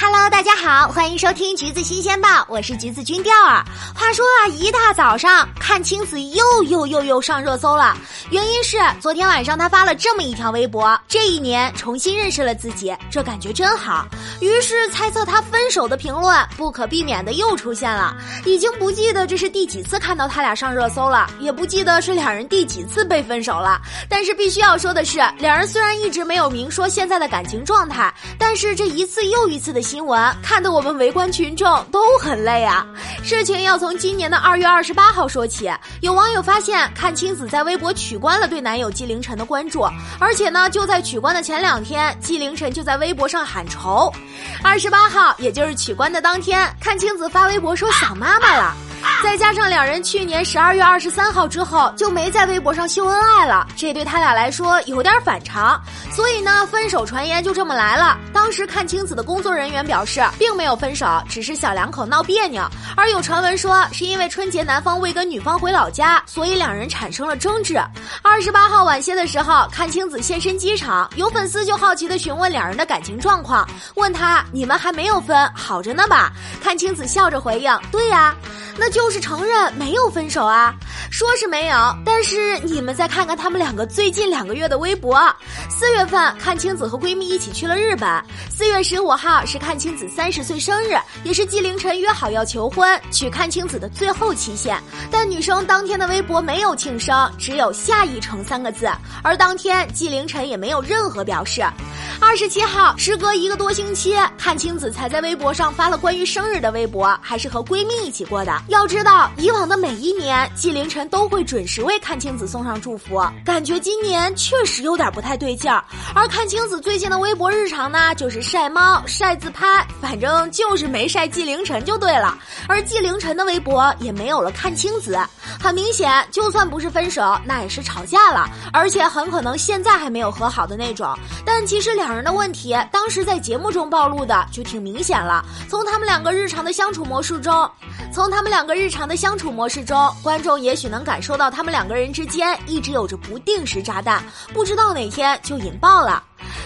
Hello，大家好，欢迎收听橘子新鲜报，我是橘子君钓儿。话说啊，一大早上看青子又又又又上热搜了，原因是昨天晚上他发了这么一条微博：这一年重新认识了自己，这感觉真好。于是猜测他分手的评论不可避免的又出现了，已经不记得这是第几次看到他俩上热搜了，也不记得是两人第几次被分手了。但是必须要说的是，两人虽然一直没有明说现在的感情状态，但是这一次又一次的。新闻看得我们围观群众都很累啊！事情要从今年的二月二十八号说起，有网友发现阚清子在微博取关了对男友纪凌尘的关注，而且呢，就在取关的前两天，纪凌尘就在微博上喊愁。二十八号，也就是取关的当天，阚清子发微博说想妈妈了。再加上两人去年十二月二十三号之后就没在微博上秀恩爱了，这对他俩来说有点反常，所以呢，分手传言就这么来了。当时阚清子的工作人员表示，并没有分手，只是小两口闹别扭。而有传闻说，是因为春节男方未跟女方回老家，所以两人产生了争执。二十八号晚些的时候，阚清子现身机场，有粉丝就好奇的询问两人的感情状况，问他：“你们还没有分，好着呢吧？”阚清子笑着回应：“对呀。”那就就是承认没有分手啊，说是没有，但是你们再看看他们两个最近两个月的微博。四月份，阚清子和闺蜜一起去了日本。四月十五号是阚清子三十岁生日，也是纪凌尘约好要求婚、娶阚清子的最后期限。但女生当天的微博没有庆生，只有下一程三个字。而当天，纪凌尘也没有任何表示。二十七号，时隔一个多星期，阚清子才在微博上发了关于生日的微博，还是和闺蜜一起过的。要知道，以往的每一年，纪凌尘都会准时为阚清子送上祝福，感觉今年确实有点不太对劲儿。而阚清子最近的微博日常呢，就是晒猫、晒自拍，反正就是没晒纪凌尘就对了。而纪凌尘的微博也没有了阚清子，很明显，就算不是分手，那也是吵架了，而且很可能现在还没有和好的那种。但其实两。人人的问题，当时在节目中暴露的就挺明显了。从他们两个日常的相处模式中，从他们两个日常的相处模式中，观众也许能感受到他们两个人之间一直有着不定时炸弹，不知道哪天就引爆了。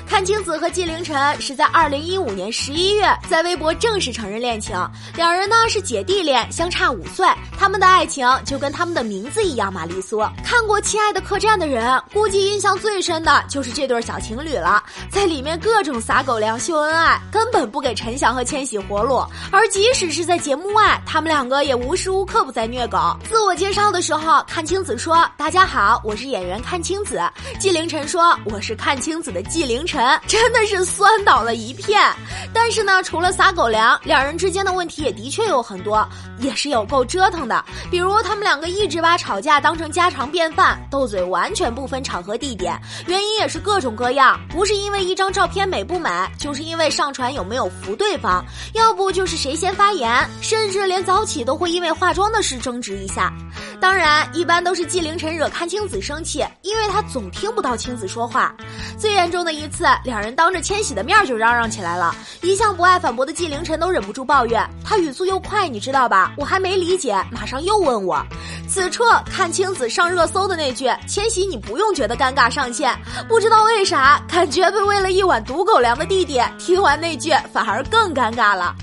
阚清子和纪凌尘是在二零一五年十一月在微博正式承认恋情，两人呢是姐弟恋，相差五岁，他们的爱情就跟他们的名字一样玛丽苏。看过《亲爱的客栈》的人，估计印象最深的就是这对小情侣了，在里面各种撒狗粮秀恩爱，根本不给陈翔和千玺活路。而即使是在节目外，他们两个也无时无刻不在虐狗。自我介绍的时候，阚清子说：“大家好，我是演员阚清子。”纪凌尘说：“我是阚清子的纪凌晨。”真的是酸倒了一片，但是呢，除了撒狗粮，两人之间的问题也的确有很多，也是有够折腾的。比如他们两个一直把吵架当成家常便饭，斗嘴完全不分场合地点，原因也是各种各样，不是因为一张照片美不美，就是因为上传有没有扶对方，要不就是谁先发言，甚至连早起都会因为化妆的事争执一下。当然，一般都是纪凌尘惹阚清子生气，因为他总听不到清子说话。最严重的一次，两人当着千玺的面就嚷嚷起来了。一向不爱反驳的纪凌尘都忍不住抱怨，他语速又快，你知道吧？我还没理解，马上又问我。此处看清子上热搜的那句“千玺，你不用觉得尴尬”上线，不知道为啥，感觉被喂了一碗毒狗粮的弟弟听完那句反而更尴尬了。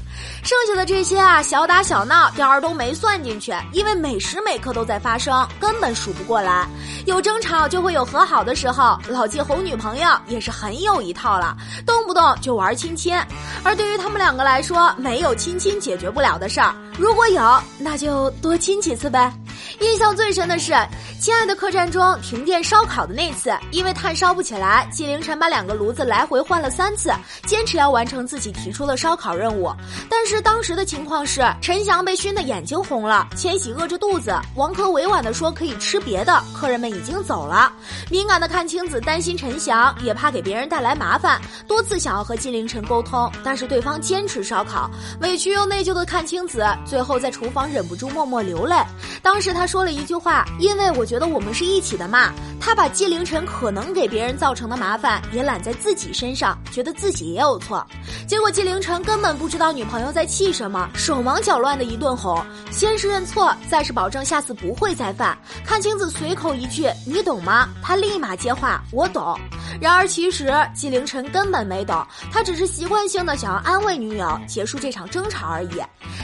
剩下的这些啊，小打小闹，点儿都没算进去，因为每时每刻都在发生，根本数不过来。有争吵就会有和好的时候，老季哄女朋友也是很有一套了，动不动就玩亲亲。而对于他们两个来说，没有亲亲解决不了的事儿，如果有，那就多亲几次呗。印象最深的是《亲爱的客栈》中停电烧烤的那次，因为炭烧不起来，纪凌尘把两个炉子来回换了三次，坚持要完成自己提出的烧烤任务。但是当时的情况是，陈翔被熏得眼睛红了，千玺饿着肚子，王珂委婉地说可以吃别的，客人们已经走了。敏感的阚清子担心陈翔，也怕给别人带来麻烦，多次想要和纪凌尘沟通，但是对方坚持烧烤，委屈又内疚的阚清子最后在厨房忍不住默默流泪。当时。他说了一句话：“因为我觉得我们是一起的嘛。”他把纪凌尘可能给别人造成的麻烦也揽在自己身上，觉得自己也有错。结果纪凌尘根本不知道女朋友在气什么，手忙脚乱的一顿哄，先是认错，再是保证下次不会再犯。阚清子随口一句“你懂吗？”他立马接话：“我懂。”然而其实纪凌尘根本没懂，他只是习惯性的想要安慰女友，结束这场争吵而已。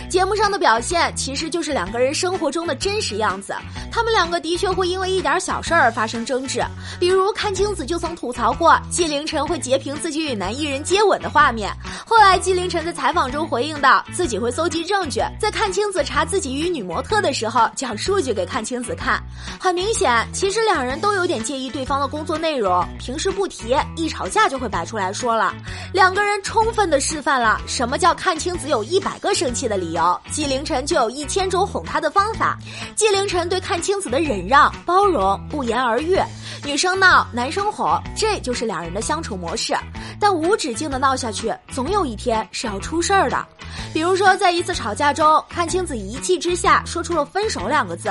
节目上的表现其实就是两个人生活中的真实样子。他们两个的确会因为一点小事儿发生争执，比如阚清子就曾吐槽过纪凌尘会截屏自己与男艺人接吻的画面。后来纪凌尘在采访中回应道，自己会搜集证据，在阚清子查自己与女模特的时候讲数据给阚清子看。很明显，其实两人都有点介意对方的工作内容，平时不提，一吵架就会摆出来说了。两个人充分的示范了什么叫阚清子有一百个生气的理由。纪凌尘就有一千种哄她的方法。纪凌尘对阚清子的忍让、包容、不言而喻，女生闹，男生哄，这就是两人的相处模式。但无止境的闹下去，总有一天是要出事儿的。比如说，在一次吵架中，阚清子一气之下说出了“分手”两个字。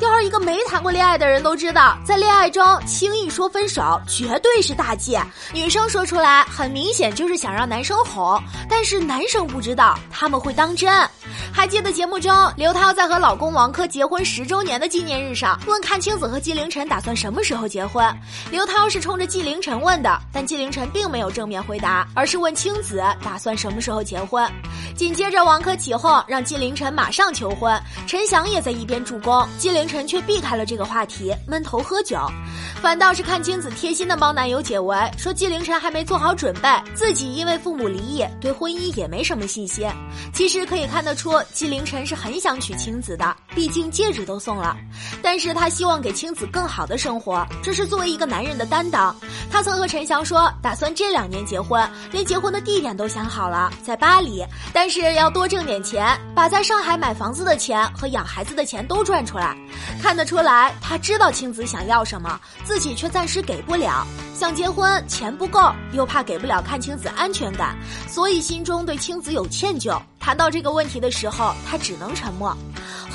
要是一个没谈过恋爱的人都知道，在恋爱中轻易说分手绝对是大忌。女生说出来，很明显就是想让男生哄，但是男生不知道，他们会当真。还记得节目中，刘涛在和老公王珂结婚时十周年的纪念日上，问阚清子和纪凌尘打算什么时候结婚？刘涛是冲着纪凌尘问的，但纪凌尘并没有正面回答，而是问青子打算什么时候结婚。紧接着，王珂起哄，让纪凌尘马上求婚。陈翔也在一边助攻，纪凌尘却避开了这个话题，闷头喝酒。反倒是阚清子贴心的帮男友解围，说纪凌尘还没做好准备，自己因为父母离异，对婚姻也没什么信心。其实可以看得出，纪凌尘是很想娶青子的，毕竟戒指都送了。但是他希望给青子更好的生活，这是作为一个男人的担当。他曾和陈翔说，打算这两年结婚，连结婚的地点都想好了，在巴黎。但是要多挣点钱，把在上海买房子的钱和养孩子的钱都赚出来。看得出来，他知道青子想要什么，自己却暂时给不了。想结婚，钱不够，又怕给不了阚清子安全感，所以心中对青子有歉疚。谈到这个问题的时候，他只能沉默。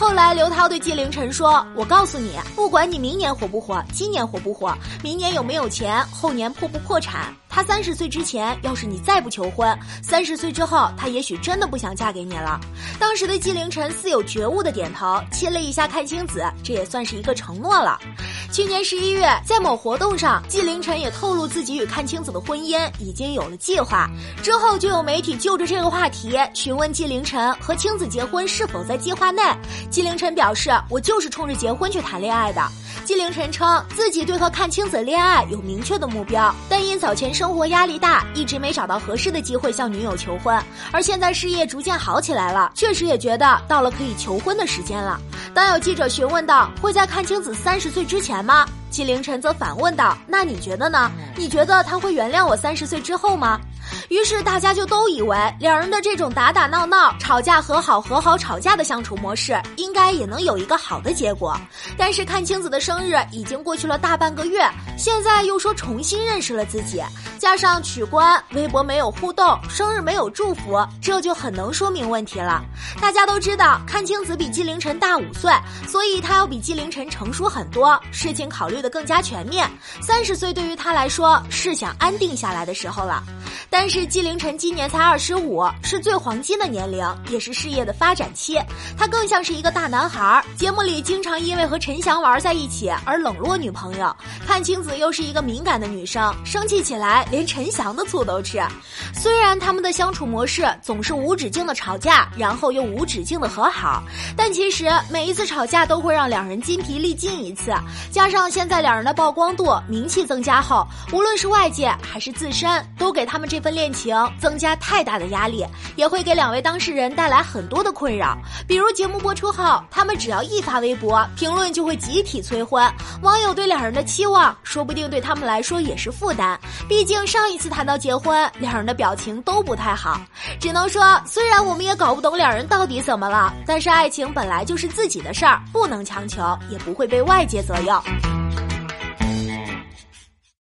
后来，刘涛对纪凌尘说：“我告诉你，不管你明年火不火，今年火不火，明年有没有钱，后年破不破产，他三十岁之前，要是你再不求婚，三十岁之后，他也许真的不想嫁给你了。”当时的纪凌尘似有觉悟的点头，亲了一下阚清子，这也算是一个承诺了。去年十一月，在某活动上，纪凌尘也透露自己与阚清子的婚姻已经有了计划。之后，就有媒体就着这个话题询问纪凌尘和清子结婚是否在计划内。纪凌尘表示：“我就是冲着结婚去谈恋爱的。”纪凌尘称自己对和阚清子恋爱有明确的目标，但因早前生活压力大，一直没找到合适的机会向女友求婚。而现在事业逐渐好起来了，确实也觉得到了可以求婚的时间了。当有记者询问到会在阚清子三十岁之前吗？纪凌尘则反问道：“那你觉得呢？你觉得他会原谅我三十岁之后吗？”于是大家就都以为两人的这种打打闹闹、吵架和好、和好吵架的相处模式，应该也能有一个好的结果。但是阚清子的生日已经过去了大半个月，现在又说重新认识了自己，加上取关、微博没有互动、生日没有祝福，这就很能说明问题了。大家都知道阚清子比纪凌尘大五岁，所以她要比纪凌尘成熟很多，事情考虑的更加全面。三十岁对于她来说是想安定下来的时候了。但是纪凌尘今年才二十五，是最黄金的年龄，也是事业的发展期。他更像是一个大男孩。节目里经常因为和陈翔玩在一起而冷落女朋友。阚清子又是一个敏感的女生，生气起来连陈翔的醋都吃。虽然他们的相处模式总是无止境的吵架，然后又无止境的和好，但其实每一次吵架都会让两人筋疲力尽一次。加上现在两人的曝光度、名气增加后，无论是外界还是自身，都给他们这。份恋情增加太大的压力，也会给两位当事人带来很多的困扰。比如节目播出后，他们只要一发微博，评论就会集体催婚。网友对两人的期望，说不定对他们来说也是负担。毕竟上一次谈到结婚，两人的表情都不太好。只能说，虽然我们也搞不懂两人到底怎么了，但是爱情本来就是自己的事儿，不能强求，也不会被外界左右。